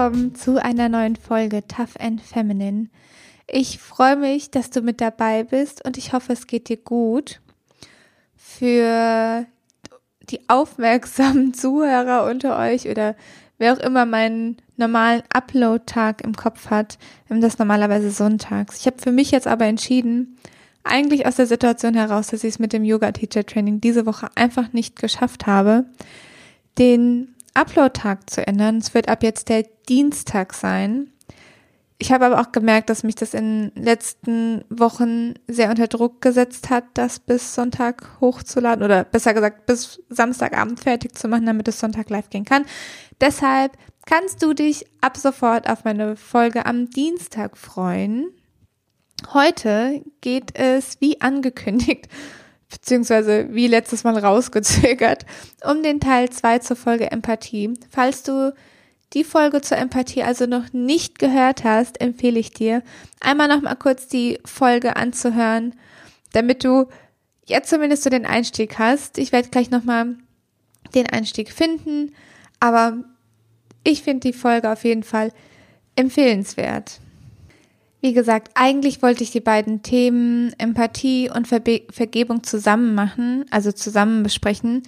willkommen zu einer neuen Folge Tough and Feminine. Ich freue mich, dass du mit dabei bist und ich hoffe, es geht dir gut. Für die aufmerksamen Zuhörer unter euch oder wer auch immer meinen normalen Upload-Tag im Kopf hat, das normalerweise sonntags. Ich habe für mich jetzt aber entschieden, eigentlich aus der Situation heraus, dass ich es mit dem Yoga-Teacher-Training diese Woche einfach nicht geschafft habe, den Upload-Tag zu ändern. Es wird ab jetzt der Dienstag sein. Ich habe aber auch gemerkt, dass mich das in den letzten Wochen sehr unter Druck gesetzt hat, das bis Sonntag hochzuladen oder besser gesagt bis Samstagabend fertig zu machen, damit es Sonntag live gehen kann. Deshalb kannst du dich ab sofort auf meine Folge am Dienstag freuen. Heute geht es, wie angekündigt, beziehungsweise wie letztes Mal rausgezögert, um den Teil 2 zur Folge Empathie. Falls du die Folge zur Empathie also noch nicht gehört hast, empfehle ich dir, einmal noch mal kurz die Folge anzuhören, damit du jetzt zumindest so den Einstieg hast. Ich werde gleich noch mal den Einstieg finden, aber ich finde die Folge auf jeden Fall empfehlenswert. Wie gesagt, eigentlich wollte ich die beiden Themen Empathie und Verbe Vergebung zusammen machen, also zusammen besprechen.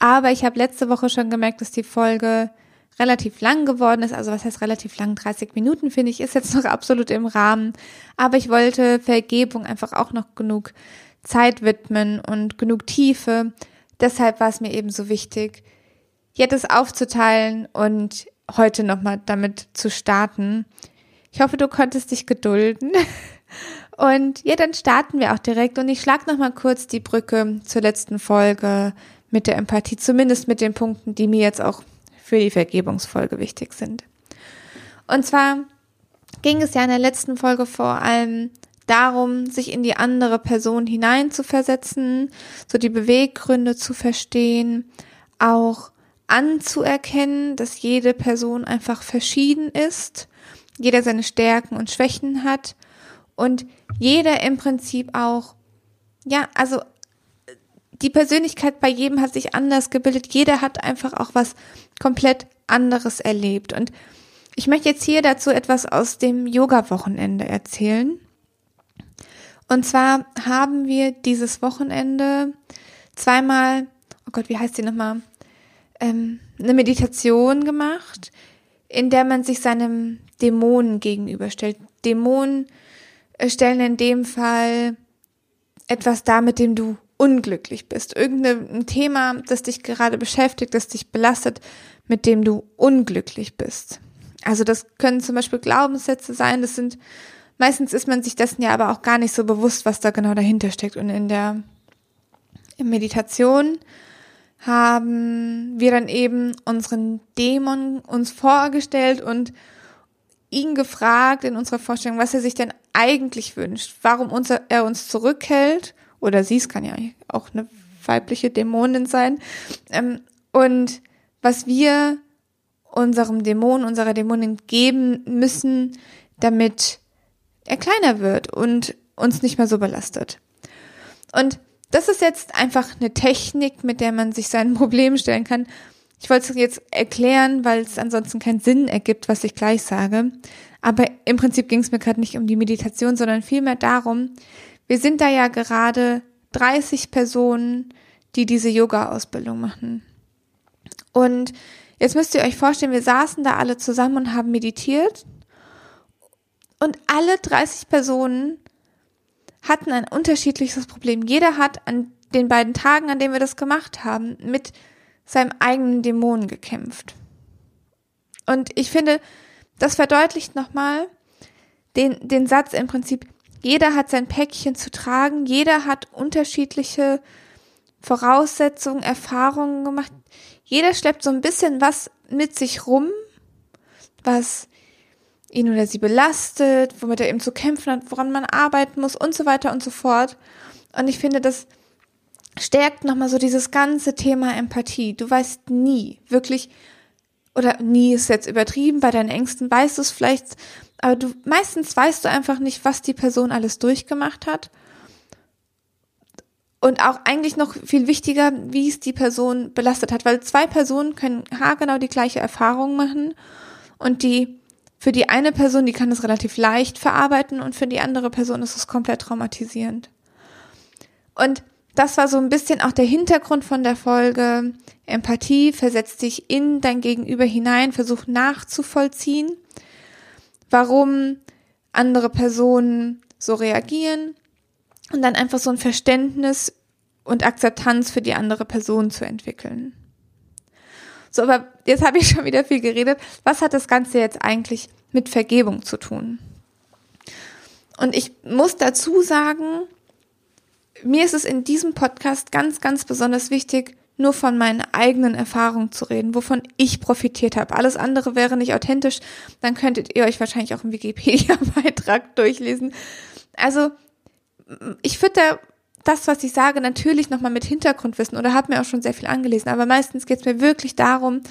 Aber ich habe letzte Woche schon gemerkt, dass die Folge relativ lang geworden ist. Also was heißt relativ lang? 30 Minuten finde ich, ist jetzt noch absolut im Rahmen. Aber ich wollte Vergebung einfach auch noch genug Zeit widmen und genug Tiefe. Deshalb war es mir eben so wichtig, jetzt es aufzuteilen und heute nochmal damit zu starten. Ich hoffe, du konntest dich gedulden. Und ja, dann starten wir auch direkt. Und ich schlage nochmal kurz die Brücke zur letzten Folge mit der Empathie, zumindest mit den Punkten, die mir jetzt auch für die Vergebungsfolge wichtig sind. Und zwar ging es ja in der letzten Folge vor allem darum, sich in die andere Person hineinzuversetzen, so die Beweggründe zu verstehen, auch anzuerkennen, dass jede Person einfach verschieden ist jeder seine Stärken und Schwächen hat und jeder im Prinzip auch, ja, also die Persönlichkeit bei jedem hat sich anders gebildet. Jeder hat einfach auch was komplett anderes erlebt. Und ich möchte jetzt hier dazu etwas aus dem Yoga-Wochenende erzählen. Und zwar haben wir dieses Wochenende zweimal, oh Gott, wie heißt die nochmal, ähm, eine Meditation gemacht, in der man sich seinem Dämonen gegenüberstellt. Dämonen äh, stellen in dem Fall etwas dar, mit dem du unglücklich bist. Irgendein Thema, das dich gerade beschäftigt, das dich belastet, mit dem du unglücklich bist. Also das können zum Beispiel Glaubenssätze sein, das sind, meistens ist man sich dessen ja aber auch gar nicht so bewusst, was da genau dahinter steckt. Und in der Meditation haben wir dann eben unseren Dämon uns vorgestellt und ihn gefragt in unserer Vorstellung, was er sich denn eigentlich wünscht, warum unser, er uns zurückhält, oder sie, es kann ja auch eine weibliche Dämonin sein, ähm, und was wir unserem Dämon, unserer Dämonin geben müssen, damit er kleiner wird und uns nicht mehr so belastet. Und das ist jetzt einfach eine Technik, mit der man sich seinen Problem stellen kann. Ich wollte es jetzt erklären, weil es ansonsten keinen Sinn ergibt, was ich gleich sage. Aber im Prinzip ging es mir gerade nicht um die Meditation, sondern vielmehr darum, wir sind da ja gerade 30 Personen, die diese Yoga-Ausbildung machen. Und jetzt müsst ihr euch vorstellen, wir saßen da alle zusammen und haben meditiert. Und alle 30 Personen hatten ein unterschiedliches Problem. Jeder hat an den beiden Tagen, an denen wir das gemacht haben, mit seinem eigenen Dämonen gekämpft. Und ich finde, das verdeutlicht nochmal den, den Satz im Prinzip, jeder hat sein Päckchen zu tragen, jeder hat unterschiedliche Voraussetzungen, Erfahrungen gemacht. Jeder schleppt so ein bisschen was mit sich rum, was ihn oder sie belastet, womit er eben zu kämpfen hat, woran man arbeiten muss und so weiter und so fort. Und ich finde, das stärkt nochmal so dieses ganze Thema Empathie. Du weißt nie, wirklich, oder nie ist jetzt übertrieben, bei deinen Ängsten weißt du es vielleicht, aber du, meistens weißt du einfach nicht, was die Person alles durchgemacht hat. Und auch eigentlich noch viel wichtiger, wie es die Person belastet hat, weil zwei Personen können haargenau die gleiche Erfahrung machen Und die, für die eine Person, die kann es relativ leicht verarbeiten und für die andere Person ist es komplett traumatisierend. Und das war so ein bisschen auch der Hintergrund von der Folge. Empathie versetzt dich in dein Gegenüber hinein, versuch nachzuvollziehen, warum andere Personen so reagieren und dann einfach so ein Verständnis und Akzeptanz für die andere Person zu entwickeln. So, aber jetzt habe ich schon wieder viel geredet. Was hat das Ganze jetzt eigentlich mit Vergebung zu tun? Und ich muss dazu sagen, mir ist es in diesem Podcast ganz, ganz besonders wichtig, nur von meinen eigenen Erfahrungen zu reden, wovon ich profitiert habe. Alles andere wäre nicht authentisch, dann könntet ihr euch wahrscheinlich auch einen Wikipedia-Beitrag durchlesen. Also ich fütter das, was ich sage, natürlich nochmal mit Hintergrundwissen oder habe mir auch schon sehr viel angelesen, aber meistens geht es mir wirklich darum,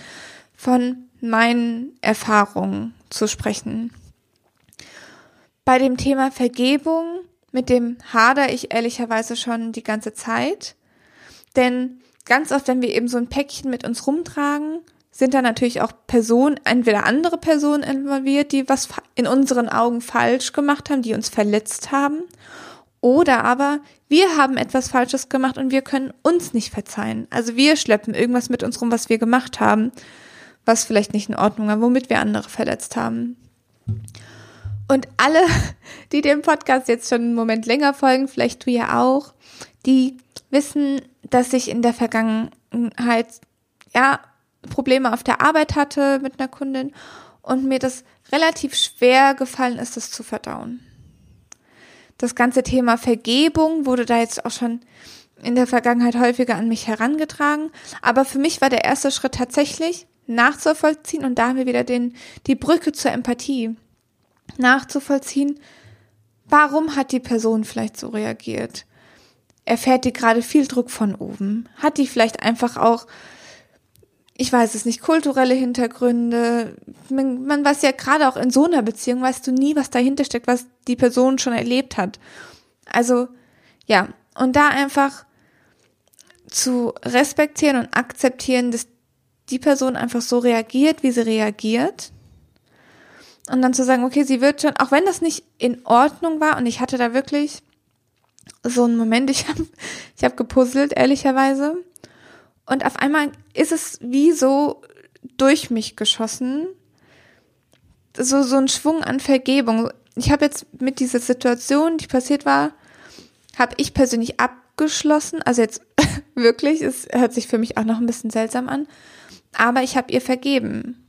von meinen Erfahrungen zu sprechen. Bei dem Thema Vergebung, mit dem hader ich ehrlicherweise schon die ganze Zeit, denn ganz oft, wenn wir eben so ein Päckchen mit uns rumtragen, sind da natürlich auch Personen, entweder andere Personen involviert, die was in unseren Augen falsch gemacht haben, die uns verletzt haben oder aber wir haben etwas Falsches gemacht und wir können uns nicht verzeihen. Also wir schleppen irgendwas mit uns rum, was wir gemacht haben, was vielleicht nicht in Ordnung war, womit wir andere verletzt haben. Und alle, die dem Podcast jetzt schon einen Moment länger folgen, vielleicht du ja auch, die wissen, dass ich in der Vergangenheit ja Probleme auf der Arbeit hatte mit einer Kundin und mir das relativ schwer gefallen ist, das zu verdauen. Das ganze Thema Vergebung wurde da jetzt auch schon in der Vergangenheit häufiger an mich herangetragen. Aber für mich war der erste Schritt tatsächlich nachzuvollziehen und da haben wir wieder den, die Brücke zur Empathie. Nachzuvollziehen, warum hat die Person vielleicht so reagiert? Erfährt die gerade viel Druck von oben? Hat die vielleicht einfach auch ich weiß es nicht, kulturelle Hintergründe. Man, man weiß ja gerade auch in so einer Beziehung, weißt du nie, was dahinter steckt, was die Person schon erlebt hat. Also, ja, und da einfach zu respektieren und akzeptieren, dass die Person einfach so reagiert, wie sie reagiert. Und dann zu sagen, okay, sie wird schon, auch wenn das nicht in Ordnung war, und ich hatte da wirklich so einen Moment, ich habe ich hab gepuzzelt, ehrlicherweise. Und auf einmal ist es wie so durch mich geschossen. So, so ein Schwung an Vergebung. Ich habe jetzt mit dieser Situation, die passiert war, habe ich persönlich abgeschlossen. Also jetzt wirklich, es hört sich für mich auch noch ein bisschen seltsam an. Aber ich habe ihr vergeben.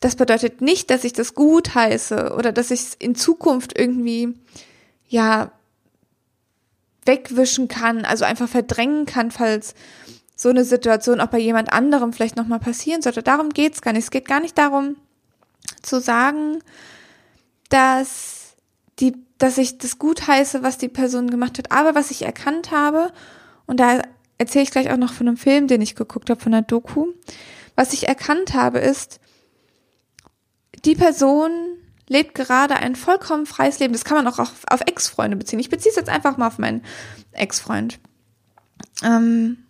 Das bedeutet nicht, dass ich das gut heiße oder dass ich es in Zukunft irgendwie, ja, wegwischen kann, also einfach verdrängen kann, falls so eine Situation auch bei jemand anderem vielleicht nochmal passieren sollte. Darum geht's gar nicht. Es geht gar nicht darum zu sagen, dass die, dass ich das gut heiße, was die Person gemacht hat. Aber was ich erkannt habe, und da erzähle ich gleich auch noch von einem Film, den ich geguckt habe, von einer Doku. Was ich erkannt habe, ist, die Person lebt gerade ein vollkommen freies Leben. Das kann man auch auf, auf Ex-Freunde beziehen. Ich beziehe es jetzt einfach mal auf meinen Ex-Freund. Ähm,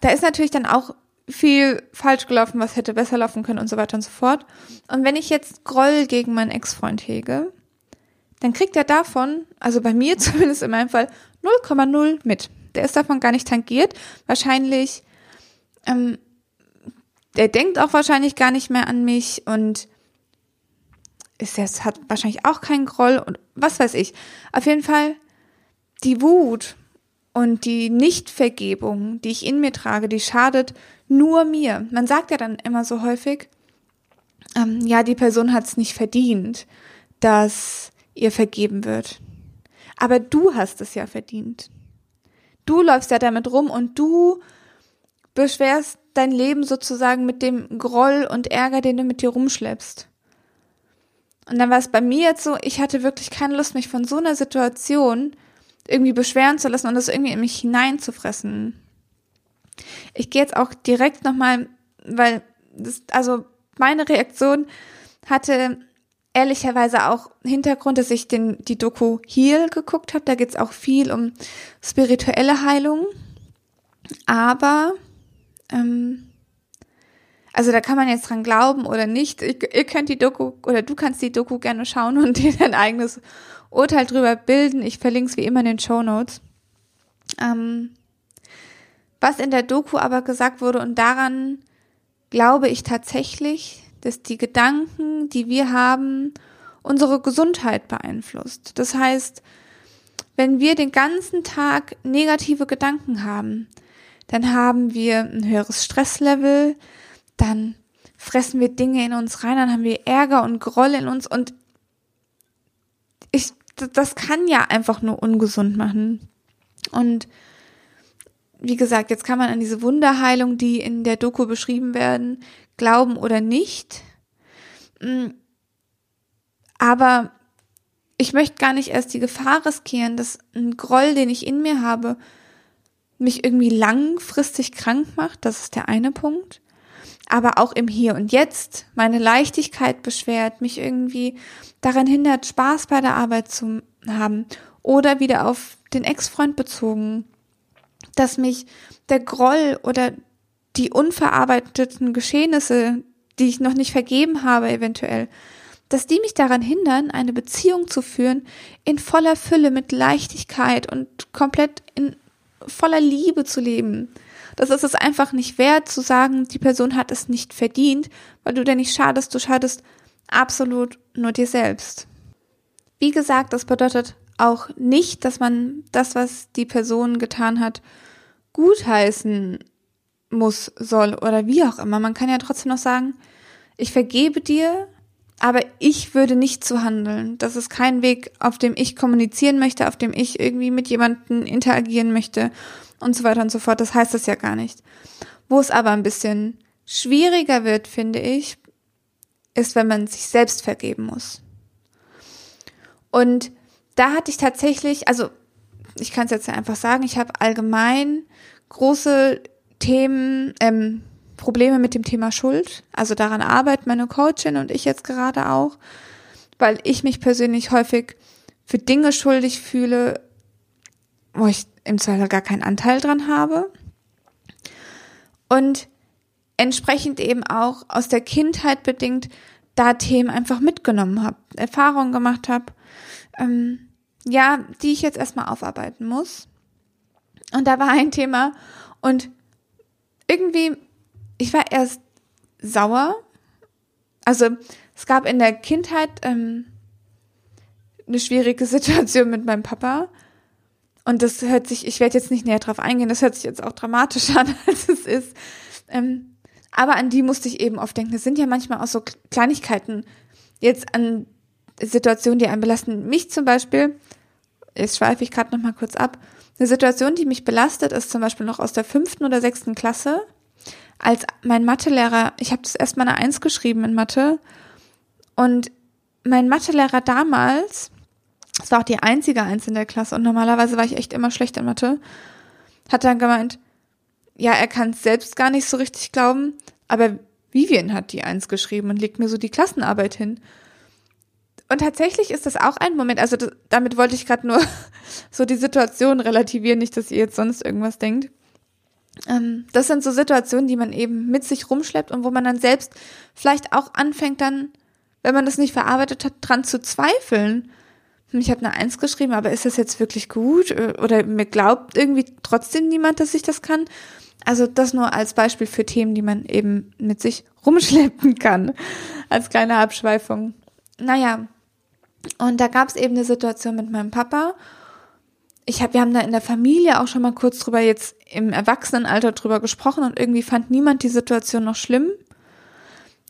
da ist natürlich dann auch viel falsch gelaufen, was hätte besser laufen können und so weiter und so fort. Und wenn ich jetzt Groll gegen meinen Ex-Freund hege, dann kriegt er davon, also bei mir zumindest in meinem Fall, 0,0 mit. Der ist davon gar nicht tangiert. Wahrscheinlich, ähm, der denkt auch wahrscheinlich gar nicht mehr an mich und ist jetzt, hat wahrscheinlich auch keinen Groll und was weiß ich. Auf jeden Fall, die Wut und die Nichtvergebung, die ich in mir trage, die schadet nur mir. Man sagt ja dann immer so häufig, ähm, ja, die Person hat es nicht verdient, dass ihr vergeben wird. Aber du hast es ja verdient. Du läufst ja damit rum und du beschwerst dein Leben sozusagen mit dem Groll und Ärger, den du mit dir rumschleppst. Und dann war es bei mir jetzt so, ich hatte wirklich keine Lust, mich von so einer Situation irgendwie beschweren zu lassen und das irgendwie in mich hineinzufressen. Ich gehe jetzt auch direkt nochmal, weil das, also meine Reaktion hatte ehrlicherweise auch Hintergrund, dass ich den, die Doku Heal geguckt habe. Da geht es auch viel um spirituelle Heilung. Aber, ähm, also da kann man jetzt dran glauben oder nicht. Ihr, ihr könnt die Doku oder du kannst die Doku gerne schauen und dir dein eigenes Urteil drüber bilden. Ich verlinke es wie immer in den Show Notes. Ähm, was in der Doku aber gesagt wurde und daran glaube ich tatsächlich, dass die Gedanken, die wir haben, unsere Gesundheit beeinflusst. Das heißt, wenn wir den ganzen Tag negative Gedanken haben, dann haben wir ein höheres Stresslevel, dann fressen wir Dinge in uns rein, dann haben wir Ärger und Groll in uns und ich, das kann ja einfach nur ungesund machen. Und wie gesagt, jetzt kann man an diese Wunderheilung, die in der Doku beschrieben werden, glauben oder nicht. Mm. Aber ich möchte gar nicht erst die Gefahr riskieren, dass ein Groll, den ich in mir habe, mich irgendwie langfristig krank macht. Das ist der eine Punkt. Aber auch im Hier und Jetzt meine Leichtigkeit beschwert, mich irgendwie daran hindert, Spaß bei der Arbeit zu haben. Oder wieder auf den Ex-Freund bezogen, dass mich der Groll oder die unverarbeiteten Geschehnisse, die ich noch nicht vergeben habe, eventuell, dass die mich daran hindern, eine Beziehung zu führen in voller Fülle, mit Leichtigkeit und komplett in voller Liebe zu leben. Das ist es einfach nicht wert zu sagen, die Person hat es nicht verdient, weil du dir nicht schadest, du schadest absolut nur dir selbst. Wie gesagt, das bedeutet auch nicht, dass man das, was die Person getan hat, gutheißen muss, soll oder wie auch immer. Man kann ja trotzdem noch sagen, ich vergebe dir, aber ich würde nicht so handeln. Das ist kein Weg, auf dem ich kommunizieren möchte, auf dem ich irgendwie mit jemandem interagieren möchte und so weiter und so fort. Das heißt das ja gar nicht. Wo es aber ein bisschen schwieriger wird, finde ich, ist, wenn man sich selbst vergeben muss. Und da hatte ich tatsächlich, also ich kann es jetzt einfach sagen, ich habe allgemein große Themen, ähm, Probleme mit dem Thema Schuld. Also daran arbeitet meine Coachin und ich jetzt gerade auch, weil ich mich persönlich häufig für Dinge schuldig fühle, wo ich im Zweifel gar keinen Anteil dran habe. Und entsprechend eben auch aus der Kindheit bedingt da Themen einfach mitgenommen habe, Erfahrungen gemacht habe, ähm, ja, die ich jetzt erstmal aufarbeiten muss. Und da war ein Thema und irgendwie ich war erst sauer. Also es gab in der Kindheit ähm, eine schwierige Situation mit meinem Papa. Und das hört sich, ich werde jetzt nicht näher drauf eingehen, das hört sich jetzt auch dramatischer an, als es ist. Ähm, aber an die musste ich eben oft denken. Es sind ja manchmal auch so Kleinigkeiten. Jetzt an Situationen, die einen belasten. Mich zum Beispiel, jetzt schweife ich gerade noch mal kurz ab. Eine Situation, die mich belastet, ist zum Beispiel noch aus der fünften oder sechsten Klasse als mein Mathelehrer, ich habe das erstmal eine Eins geschrieben in Mathe und mein Mathelehrer damals, das war auch die einzige Eins in der Klasse und normalerweise war ich echt immer schlecht in Mathe, hat dann gemeint, ja, er kann es selbst gar nicht so richtig glauben, aber Vivian hat die Eins geschrieben und legt mir so die Klassenarbeit hin. Und tatsächlich ist das auch ein Moment, also das, damit wollte ich gerade nur so die Situation relativieren, nicht, dass ihr jetzt sonst irgendwas denkt das sind so Situationen, die man eben mit sich rumschleppt und wo man dann selbst vielleicht auch anfängt dann, wenn man das nicht verarbeitet hat, dran zu zweifeln. Ich habe eine Eins geschrieben, aber ist das jetzt wirklich gut? Oder mir glaubt irgendwie trotzdem niemand, dass ich das kann? Also das nur als Beispiel für Themen, die man eben mit sich rumschleppen kann. Als kleine Abschweifung. Naja, und da gab es eben eine Situation mit meinem Papa ich habe, wir haben da in der Familie auch schon mal kurz drüber jetzt im Erwachsenenalter drüber gesprochen und irgendwie fand niemand die Situation noch schlimm.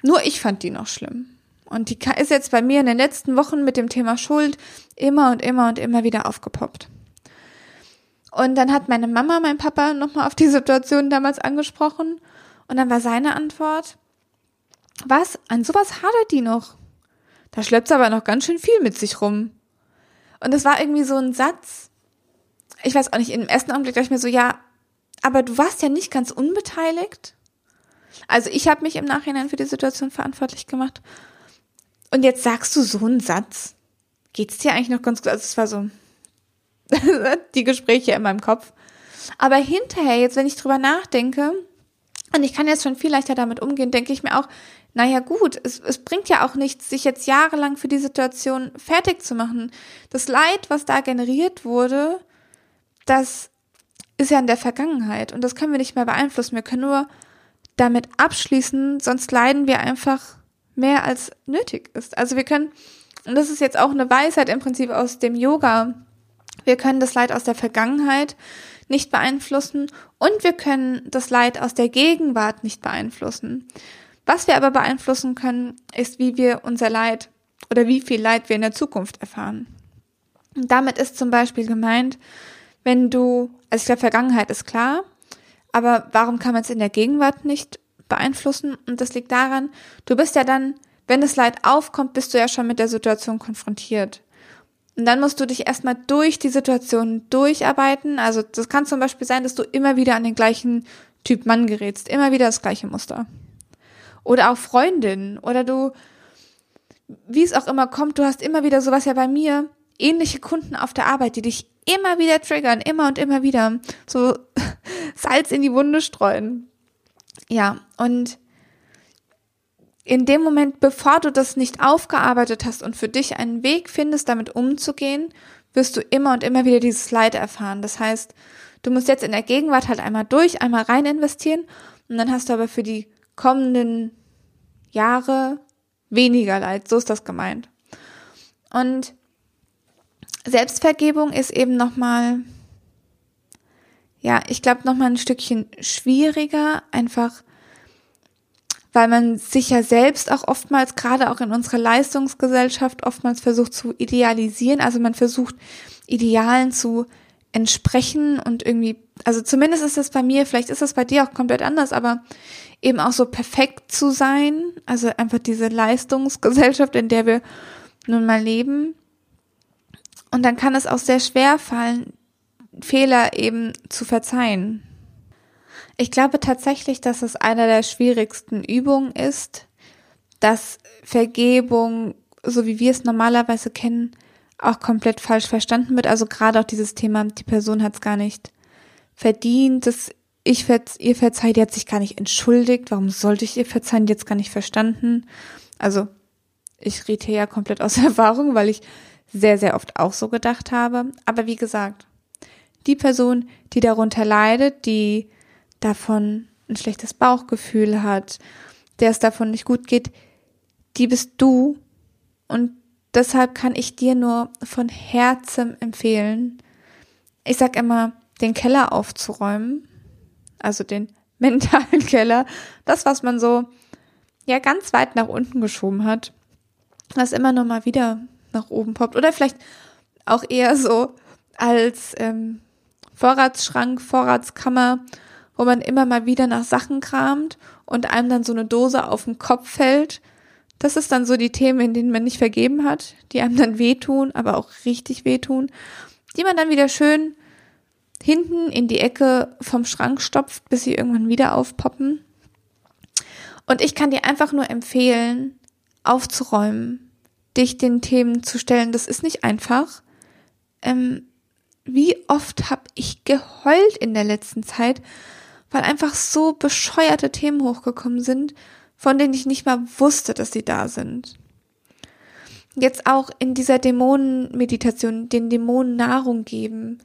Nur ich fand die noch schlimm. Und die ist jetzt bei mir in den letzten Wochen mit dem Thema Schuld immer und immer und immer wieder aufgepoppt. Und dann hat meine Mama mein Papa nochmal auf die Situation damals angesprochen. Und dann war seine Antwort, was? An sowas hadert die noch? Da schleppt aber noch ganz schön viel mit sich rum. Und das war irgendwie so ein Satz, ich weiß auch nicht, im ersten Augenblick dachte ich mir so, ja, aber du warst ja nicht ganz unbeteiligt. Also ich habe mich im Nachhinein für die Situation verantwortlich gemacht. Und jetzt sagst du so einen Satz. Geht's dir eigentlich noch ganz gut? Also es war so die Gespräche in meinem Kopf. Aber hinterher, jetzt wenn ich drüber nachdenke, Und ich kann jetzt schon viel leichter damit umgehen, denke ich mir auch, naja gut, es, es bringt ja auch nichts, sich jetzt jahrelang für die Situation fertig zu machen. Das Leid, was da generiert wurde, das ist ja in der Vergangenheit und das können wir nicht mehr beeinflussen. Wir können nur damit abschließen, sonst leiden wir einfach mehr als nötig ist. Also wir können, und das ist jetzt auch eine Weisheit im Prinzip aus dem Yoga, wir können das Leid aus der Vergangenheit nicht beeinflussen und wir können das Leid aus der Gegenwart nicht beeinflussen. Was wir aber beeinflussen können, ist, wie wir unser Leid oder wie viel Leid wir in der Zukunft erfahren. Und damit ist zum Beispiel gemeint, wenn du, also ich glaube, Vergangenheit ist klar, aber warum kann man es in der Gegenwart nicht beeinflussen? Und das liegt daran, du bist ja dann, wenn das Leid aufkommt, bist du ja schon mit der Situation konfrontiert. Und dann musst du dich erstmal durch die Situation durcharbeiten. Also das kann zum Beispiel sein, dass du immer wieder an den gleichen Typ Mann gerätst, immer wieder das gleiche Muster. Oder auch Freundin. Oder du, wie es auch immer kommt, du hast immer wieder sowas ja bei mir, ähnliche Kunden auf der Arbeit, die dich immer wieder triggern, immer und immer wieder. So Salz in die Wunde streuen. Ja, und in dem Moment, bevor du das nicht aufgearbeitet hast und für dich einen Weg findest, damit umzugehen, wirst du immer und immer wieder dieses Leid erfahren. Das heißt, du musst jetzt in der Gegenwart halt einmal durch, einmal rein investieren und dann hast du aber für die kommenden Jahre weniger Leid. So ist das gemeint. Und Selbstvergebung ist eben nochmal, ja, ich glaube nochmal ein Stückchen schwieriger, einfach weil man sich ja selbst auch oftmals, gerade auch in unserer Leistungsgesellschaft, oftmals versucht zu idealisieren. Also man versucht, Idealen zu entsprechen und irgendwie, also zumindest ist das bei mir, vielleicht ist das bei dir auch komplett anders, aber eben auch so perfekt zu sein. Also einfach diese Leistungsgesellschaft, in der wir nun mal leben. Und dann kann es auch sehr schwer fallen, Fehler eben zu verzeihen. Ich glaube tatsächlich, dass es einer der schwierigsten Übungen ist, dass Vergebung, so wie wir es normalerweise kennen, auch komplett falsch verstanden wird. Also gerade auch dieses Thema, die Person hat es gar nicht verdient, dass ich ihr verzeiht, die hat sich gar nicht entschuldigt. Warum sollte ich ihr verzeihen? Jetzt gar nicht verstanden. Also ich rede hier ja komplett aus Erfahrung, weil ich sehr, sehr oft auch so gedacht habe. Aber wie gesagt, die Person, die darunter leidet, die davon ein schlechtes Bauchgefühl hat, der es davon nicht gut geht, die bist du. Und deshalb kann ich dir nur von Herzen empfehlen, ich sag immer, den Keller aufzuräumen, also den mentalen Keller, das, was man so ja ganz weit nach unten geschoben hat, was immer noch mal wieder nach oben poppt oder vielleicht auch eher so als ähm, Vorratsschrank, Vorratskammer wo man immer mal wieder nach Sachen kramt und einem dann so eine Dose auf den Kopf fällt. Das ist dann so die Themen, in denen man nicht vergeben hat, die einem dann wehtun, aber auch richtig wehtun, die man dann wieder schön hinten in die Ecke vom Schrank stopft, bis sie irgendwann wieder aufpoppen. Und ich kann dir einfach nur empfehlen, aufzuräumen, dich den Themen zu stellen. Das ist nicht einfach. Ähm, wie oft habe ich geheult in der letzten Zeit, weil einfach so bescheuerte Themen hochgekommen sind, von denen ich nicht mal wusste, dass sie da sind. Jetzt auch in dieser Dämonenmeditation, den Dämonen Nahrung geben.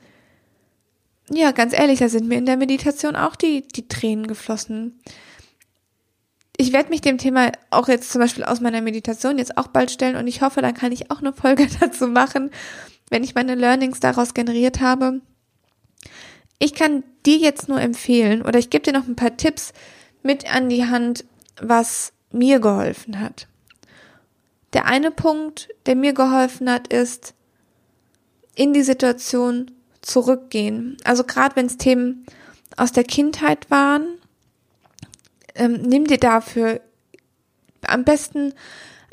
Ja, ganz ehrlich, da sind mir in der Meditation auch die, die Tränen geflossen. Ich werde mich dem Thema auch jetzt zum Beispiel aus meiner Meditation jetzt auch bald stellen und ich hoffe, dann kann ich auch eine Folge dazu machen, wenn ich meine Learnings daraus generiert habe. Ich kann dir jetzt nur empfehlen oder ich gebe dir noch ein paar Tipps mit an die Hand, was mir geholfen hat. Der eine Punkt, der mir geholfen hat, ist in die Situation zurückgehen. Also gerade wenn es Themen aus der Kindheit waren, ähm, nimm dir dafür am besten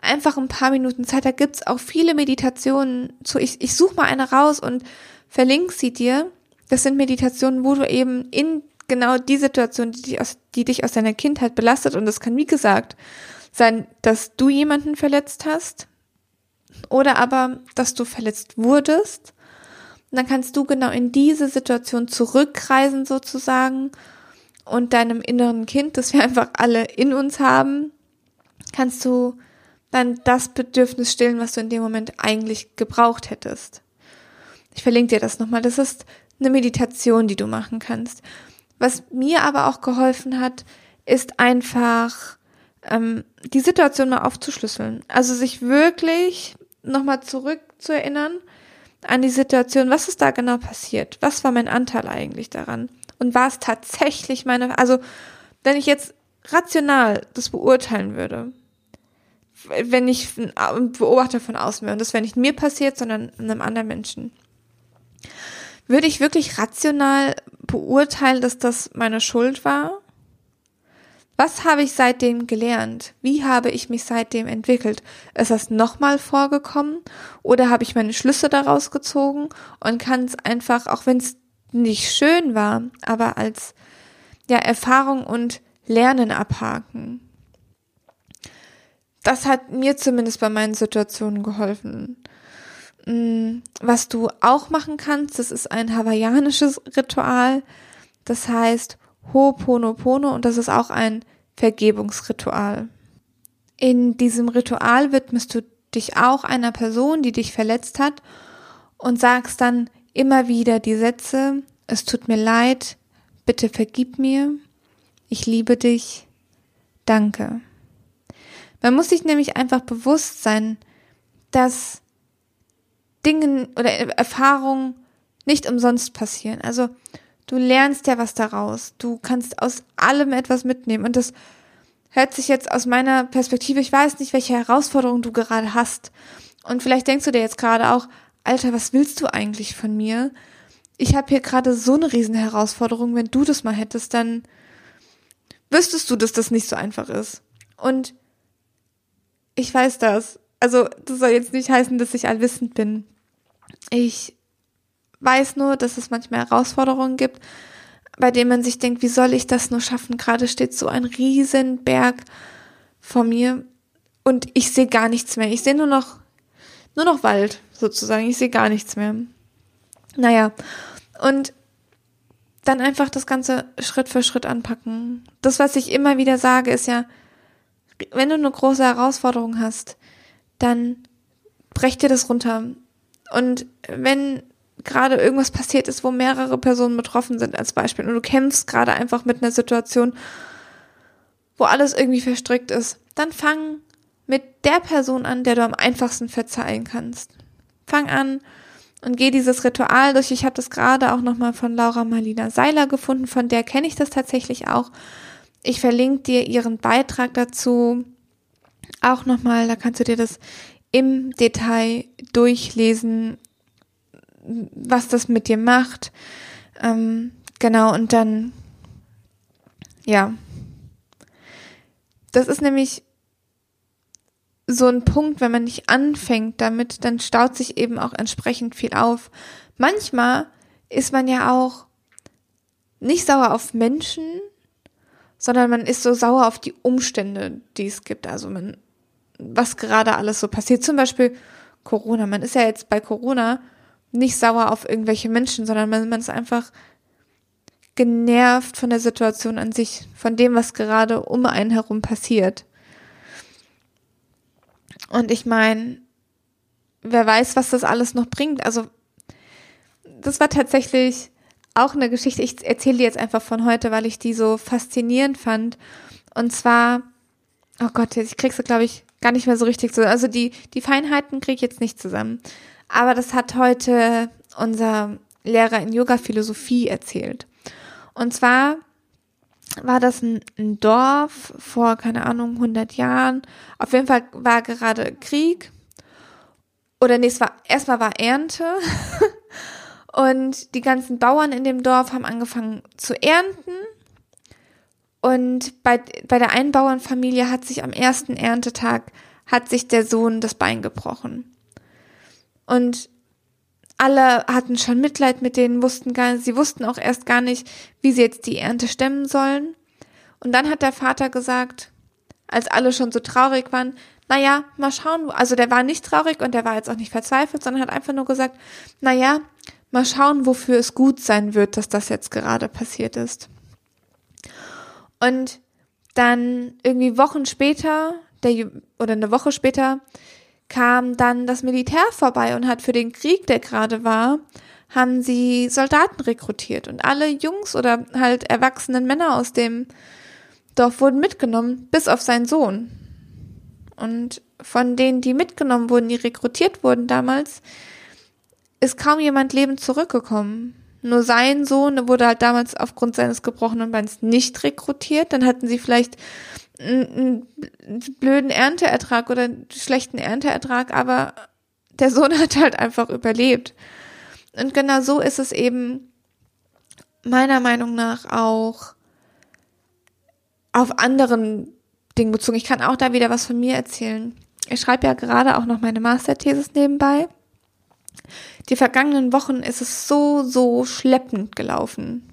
einfach ein paar Minuten Zeit. Da gibt's auch viele Meditationen zu. Ich, ich suche mal eine raus und verlinke sie dir. Das sind Meditationen, wo du eben in genau die Situation, die dich aus, die dich aus deiner Kindheit belastet, und das kann, wie gesagt, sein, dass du jemanden verletzt hast oder aber, dass du verletzt wurdest. Und dann kannst du genau in diese Situation zurückreisen sozusagen und deinem inneren Kind, das wir einfach alle in uns haben, kannst du dann das Bedürfnis stillen, was du in dem Moment eigentlich gebraucht hättest. Ich verlinke dir das nochmal. Das ist eine Meditation, die du machen kannst. Was mir aber auch geholfen hat, ist einfach ähm, die Situation mal aufzuschlüsseln. Also sich wirklich nochmal zurück zu erinnern an die Situation, was ist da genau passiert? Was war mein Anteil eigentlich daran? Und war es tatsächlich meine, also wenn ich jetzt rational das beurteilen würde, wenn ich ein Beobachter von außen wäre, und das wäre nicht mir passiert, sondern einem anderen Menschen, würde ich wirklich rational beurteilen, dass das meine Schuld war? Was habe ich seitdem gelernt? Wie habe ich mich seitdem entwickelt? Ist das nochmal vorgekommen? Oder habe ich meine Schlüsse daraus gezogen und kann es einfach, auch wenn es nicht schön war, aber als ja, Erfahrung und Lernen abhaken? Das hat mir zumindest bei meinen Situationen geholfen. Mm, was du auch machen kannst, das ist ein hawaiianisches Ritual. Das heißt, Ho'oponopono und das ist auch ein Vergebungsritual. In diesem Ritual widmest du dich auch einer Person, die dich verletzt hat und sagst dann immer wieder die Sätze, es tut mir leid, bitte vergib mir, ich liebe dich, danke. Man muss sich nämlich einfach bewusst sein, dass Dinge oder Erfahrungen nicht umsonst passieren. Also Du lernst ja was daraus. Du kannst aus allem etwas mitnehmen. Und das hört sich jetzt aus meiner Perspektive, ich weiß nicht, welche Herausforderungen du gerade hast. Und vielleicht denkst du dir jetzt gerade auch, Alter, was willst du eigentlich von mir? Ich habe hier gerade so eine riesen Herausforderung. Wenn du das mal hättest, dann wüsstest du, dass das nicht so einfach ist. Und ich weiß das. Also, das soll jetzt nicht heißen, dass ich allwissend bin. Ich weiß nur, dass es manchmal Herausforderungen gibt, bei denen man sich denkt, wie soll ich das nur schaffen? Gerade steht so ein riesen Berg vor mir und ich sehe gar nichts mehr. Ich sehe nur noch, nur noch Wald sozusagen. Ich sehe gar nichts mehr. Naja, und dann einfach das Ganze Schritt für Schritt anpacken. Das, was ich immer wieder sage, ist ja, wenn du eine große Herausforderung hast, dann brech dir das runter. Und wenn gerade irgendwas passiert ist, wo mehrere Personen betroffen sind als Beispiel und du kämpfst gerade einfach mit einer Situation, wo alles irgendwie verstrickt ist, dann fang mit der Person an, der du am einfachsten verzeihen kannst. Fang an und geh dieses Ritual durch. Ich habe das gerade auch nochmal von Laura Marlina Seiler gefunden, von der kenne ich das tatsächlich auch. Ich verlinke dir ihren Beitrag dazu auch nochmal, da kannst du dir das im Detail durchlesen was das mit dir macht. Ähm, genau, und dann, ja. Das ist nämlich so ein Punkt, wenn man nicht anfängt damit, dann staut sich eben auch entsprechend viel auf. Manchmal ist man ja auch nicht sauer auf Menschen, sondern man ist so sauer auf die Umstände, die es gibt. Also man, was gerade alles so passiert. Zum Beispiel Corona. Man ist ja jetzt bei Corona nicht sauer auf irgendwelche Menschen, sondern man, man ist einfach genervt von der Situation an sich, von dem, was gerade um einen herum passiert. Und ich meine, wer weiß, was das alles noch bringt. Also, das war tatsächlich auch eine Geschichte. Ich erzähle die jetzt einfach von heute, weil ich die so faszinierend fand. Und zwar, oh Gott, ich krieg sie, glaube ich, gar nicht mehr so richtig zusammen. Also die, die Feinheiten kriege ich jetzt nicht zusammen. Aber das hat heute unser Lehrer in Yoga-Philosophie erzählt. Und zwar war das ein, ein, Dorf vor, keine Ahnung, 100 Jahren. Auf jeden Fall war gerade Krieg. Oder nee, es war, erstmal war Ernte. Und die ganzen Bauern in dem Dorf haben angefangen zu ernten. Und bei, bei der einen Bauernfamilie hat sich am ersten Erntetag, hat sich der Sohn das Bein gebrochen. Und alle hatten schon Mitleid mit denen, wussten gar nicht, sie wussten auch erst gar nicht, wie sie jetzt die Ernte stemmen sollen. Und dann hat der Vater gesagt, als alle schon so traurig waren, naja, mal schauen, also der war nicht traurig und der war jetzt auch nicht verzweifelt, sondern hat einfach nur gesagt, naja, mal schauen, wofür es gut sein wird, dass das jetzt gerade passiert ist. Und dann irgendwie Wochen später, der, oder eine Woche später, kam dann das Militär vorbei und hat für den Krieg, der gerade war, haben sie Soldaten rekrutiert und alle Jungs oder halt erwachsenen Männer aus dem Dorf wurden mitgenommen, bis auf seinen Sohn. Und von denen, die mitgenommen wurden, die rekrutiert wurden damals, ist kaum jemand lebend zurückgekommen. Nur sein Sohn wurde halt damals aufgrund seines gebrochenen Beins nicht rekrutiert. Dann hatten sie vielleicht einen, blöden Ernteertrag oder einen schlechten Ernteertrag, aber der Sohn hat halt einfach überlebt. Und genau so ist es eben meiner Meinung nach auch auf anderen Dingen bezogen. Ich kann auch da wieder was von mir erzählen. Ich schreibe ja gerade auch noch meine Masterthesis nebenbei. Die vergangenen Wochen ist es so, so schleppend gelaufen.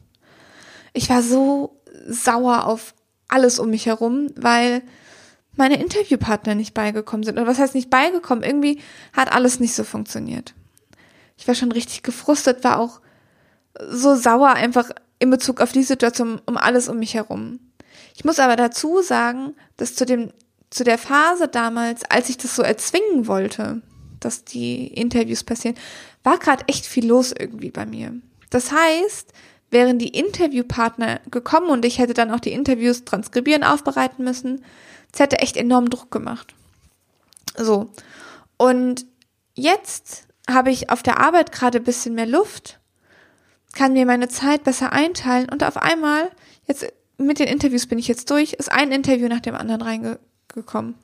Ich war so sauer auf alles um mich herum, weil meine Interviewpartner nicht beigekommen sind. Und was heißt nicht beigekommen? Irgendwie hat alles nicht so funktioniert. Ich war schon richtig gefrustet, war auch so sauer einfach in Bezug auf die Situation um alles um mich herum. Ich muss aber dazu sagen, dass zu dem, zu der Phase damals, als ich das so erzwingen wollte, dass die Interviews passieren, war gerade echt viel los irgendwie bei mir. Das heißt, wären die Interviewpartner gekommen und ich hätte dann auch die Interviews transkribieren, aufbereiten müssen, es hätte echt enormen Druck gemacht. So. Und jetzt habe ich auf der Arbeit gerade ein bisschen mehr Luft, kann mir meine Zeit besser einteilen und auf einmal, jetzt mit den Interviews bin ich jetzt durch, ist ein Interview nach dem anderen reingekommen.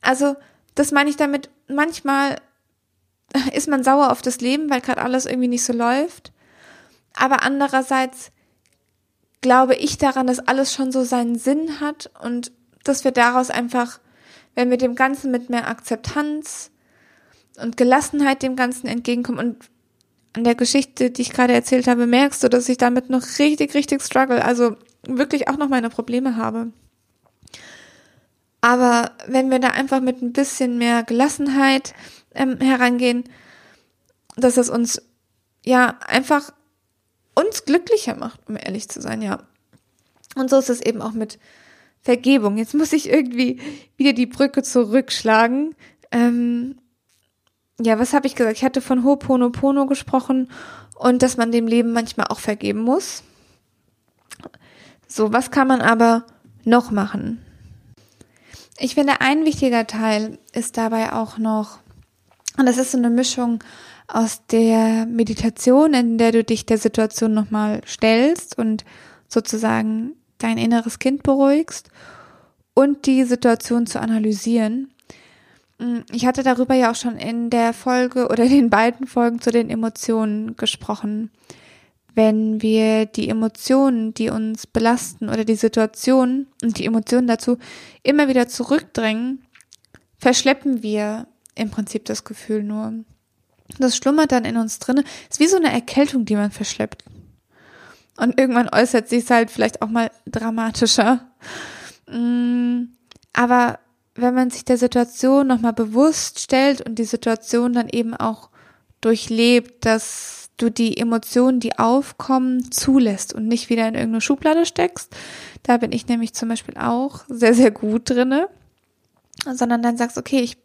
Also, das meine ich damit, manchmal ist man sauer auf das Leben, weil gerade alles irgendwie nicht so läuft. Aber andererseits glaube ich daran, dass alles schon so seinen Sinn hat und dass wir daraus einfach, wenn wir dem Ganzen mit mehr Akzeptanz und Gelassenheit dem Ganzen entgegenkommen und an der Geschichte, die ich gerade erzählt habe, merkst du, dass ich damit noch richtig, richtig struggle, also wirklich auch noch meine Probleme habe. Aber wenn wir da einfach mit ein bisschen mehr Gelassenheit ähm, herangehen, dass es uns ja einfach uns glücklicher macht, um ehrlich zu sein, ja. Und so ist es eben auch mit Vergebung. Jetzt muss ich irgendwie wieder die Brücke zurückschlagen. Ähm, ja, was habe ich gesagt? Ich hatte von Ho'oponopono gesprochen und dass man dem Leben manchmal auch vergeben muss. So, was kann man aber noch machen? Ich finde, ein wichtiger Teil ist dabei auch noch, und das ist so eine Mischung aus der Meditation, in der du dich der Situation nochmal stellst und sozusagen dein inneres Kind beruhigst und die Situation zu analysieren. Mm, ich hatte darüber ja auch schon in der Folge oder den beiden Folgen zu den Emotionen gesprochen. Wenn wir die Emotionen, die uns belasten oder die Situation und die Emotionen dazu immer wieder zurückdrängen, verschleppen wir im Prinzip das Gefühl nur. Das schlummert dann in uns drinne. Ist wie so eine Erkältung, die man verschleppt. Und irgendwann äußert sich es halt vielleicht auch mal dramatischer. Mm, aber wenn man sich der Situation nochmal bewusst stellt und die Situation dann eben auch durchlebt, dass du die Emotionen, die aufkommen, zulässt und nicht wieder in irgendeine Schublade steckst. Da bin ich nämlich zum Beispiel auch sehr, sehr gut drinne. Sondern dann sagst, okay, ich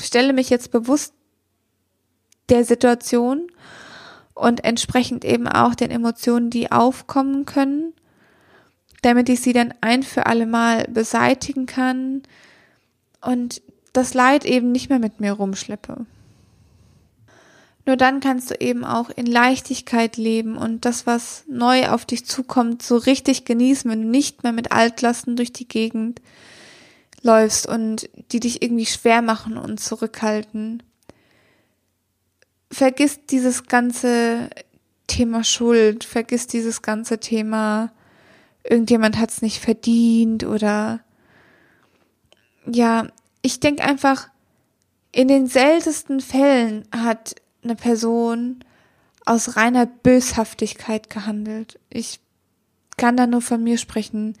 stelle mich jetzt bewusst der Situation und entsprechend eben auch den Emotionen, die aufkommen können, damit ich sie dann ein für alle Mal beseitigen kann, und das Leid eben nicht mehr mit mir rumschleppe. Nur dann kannst du eben auch in Leichtigkeit leben und das, was neu auf dich zukommt, so richtig genießen, wenn du nicht mehr mit Altlasten durch die Gegend läufst und die dich irgendwie schwer machen und zurückhalten. Vergiss dieses ganze Thema Schuld, vergiss dieses ganze Thema, irgendjemand hat es nicht verdient oder ja, ich denke einfach, in den seltensten Fällen hat eine Person aus reiner Böshaftigkeit gehandelt. Ich kann da nur von mir sprechen.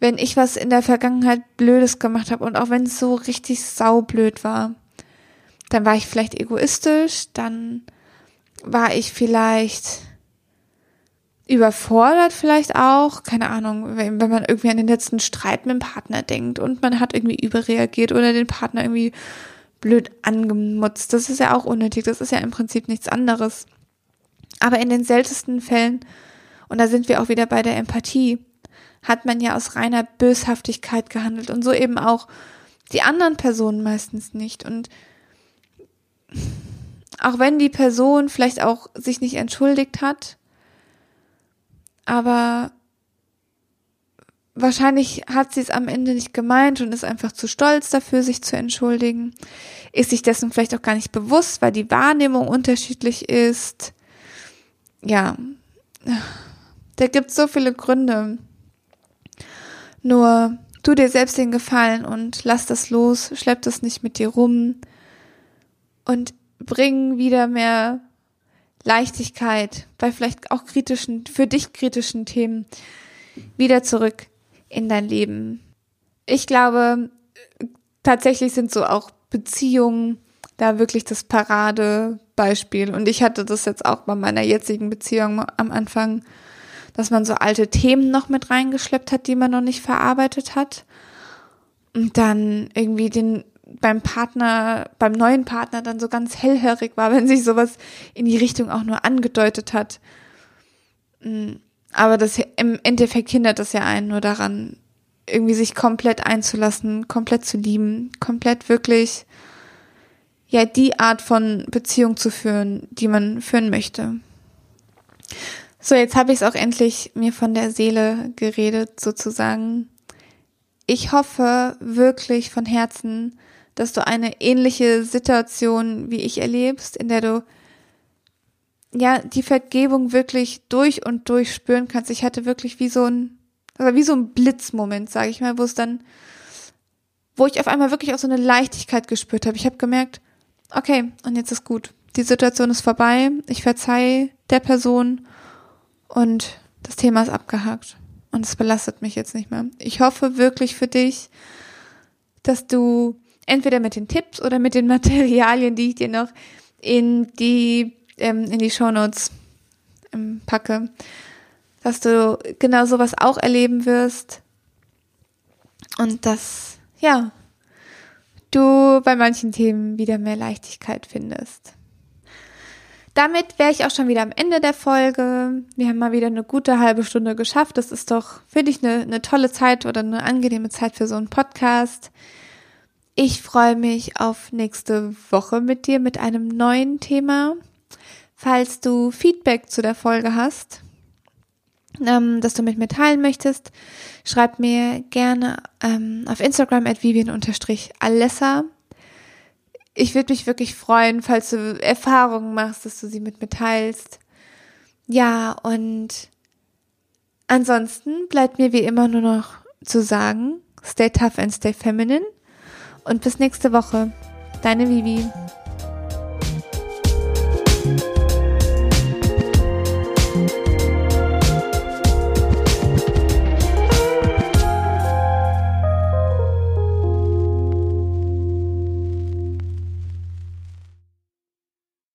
Wenn ich was in der Vergangenheit Blödes gemacht habe und auch wenn es so richtig saublöd war, dann war ich vielleicht egoistisch, dann war ich vielleicht überfordert vielleicht auch, keine Ahnung, wenn, wenn man irgendwie an den letzten Streit mit dem Partner denkt und man hat irgendwie überreagiert oder den Partner irgendwie blöd angemutzt. Das ist ja auch unnötig, das ist ja im Prinzip nichts anderes. Aber in den seltensten Fällen, und da sind wir auch wieder bei der Empathie, hat man ja aus reiner Böshaftigkeit gehandelt und so eben auch die anderen Personen meistens nicht. Und auch wenn die Person vielleicht auch sich nicht entschuldigt hat, aber wahrscheinlich hat sie es am Ende nicht gemeint und ist einfach zu stolz dafür, sich zu entschuldigen. Ist sich dessen vielleicht auch gar nicht bewusst, weil die Wahrnehmung unterschiedlich ist. Ja, da gibt es so viele Gründe. Nur tu dir selbst den Gefallen und lass das los, schlepp das nicht mit dir rum und bring wieder mehr Leichtigkeit bei vielleicht auch kritischen, für dich kritischen Themen wieder zurück in dein Leben. Ich glaube, tatsächlich sind so auch Beziehungen da wirklich das Paradebeispiel. Und ich hatte das jetzt auch bei meiner jetzigen Beziehung am Anfang, dass man so alte Themen noch mit reingeschleppt hat, die man noch nicht verarbeitet hat. Und dann irgendwie den beim Partner, beim neuen Partner dann so ganz hellhörig war, wenn sich sowas in die Richtung auch nur angedeutet hat. Mm, aber das im Endeffekt hindert das ja einen nur daran, irgendwie sich komplett einzulassen, komplett zu lieben, komplett wirklich ja die Art von Beziehung zu führen, die man führen möchte. So, jetzt habe ich es auch endlich mir von der Seele geredet, sozusagen. Ich hoffe wirklich von Herzen, dass du eine ähnliche Situation wie ich erlebst, in der du ja die Vergebung wirklich durch und durch spüren kannst. Ich hatte wirklich wie so ein, also wie so ein Blitzmoment, sage ich mal, wo es dann, wo ich auf einmal wirklich auch so eine Leichtigkeit gespürt habe. Ich habe gemerkt, okay, und jetzt ist gut. Die Situation ist vorbei. Ich verzeihe der Person und das Thema ist abgehakt. Und es belastet mich jetzt nicht mehr. Ich hoffe wirklich für dich, dass du entweder mit den Tipps oder mit den Materialien, die ich dir noch in die, ähm, in die Shownotes ähm, packe, dass du genau sowas auch erleben wirst und dass, ja, du bei manchen Themen wieder mehr Leichtigkeit findest. Damit wäre ich auch schon wieder am Ende der Folge. Wir haben mal wieder eine gute halbe Stunde geschafft. Das ist doch für dich eine, eine tolle Zeit oder eine angenehme Zeit für so einen Podcast. Ich freue mich auf nächste Woche mit dir mit einem neuen Thema. Falls du Feedback zu der Folge hast, ähm, das du mit mir teilen möchtest, schreib mir gerne ähm, auf Instagram at vivian-alessa. Ich würde mich wirklich freuen, falls du Erfahrungen machst, dass du sie mit mir teilst. Ja, und ansonsten bleibt mir wie immer nur noch zu sagen, stay tough and stay feminine und bis nächste Woche. Deine Vivi.